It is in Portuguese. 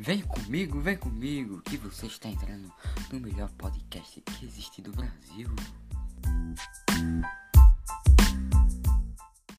Vem comigo, vem comigo, que você está entrando no melhor podcast que existe do Brasil.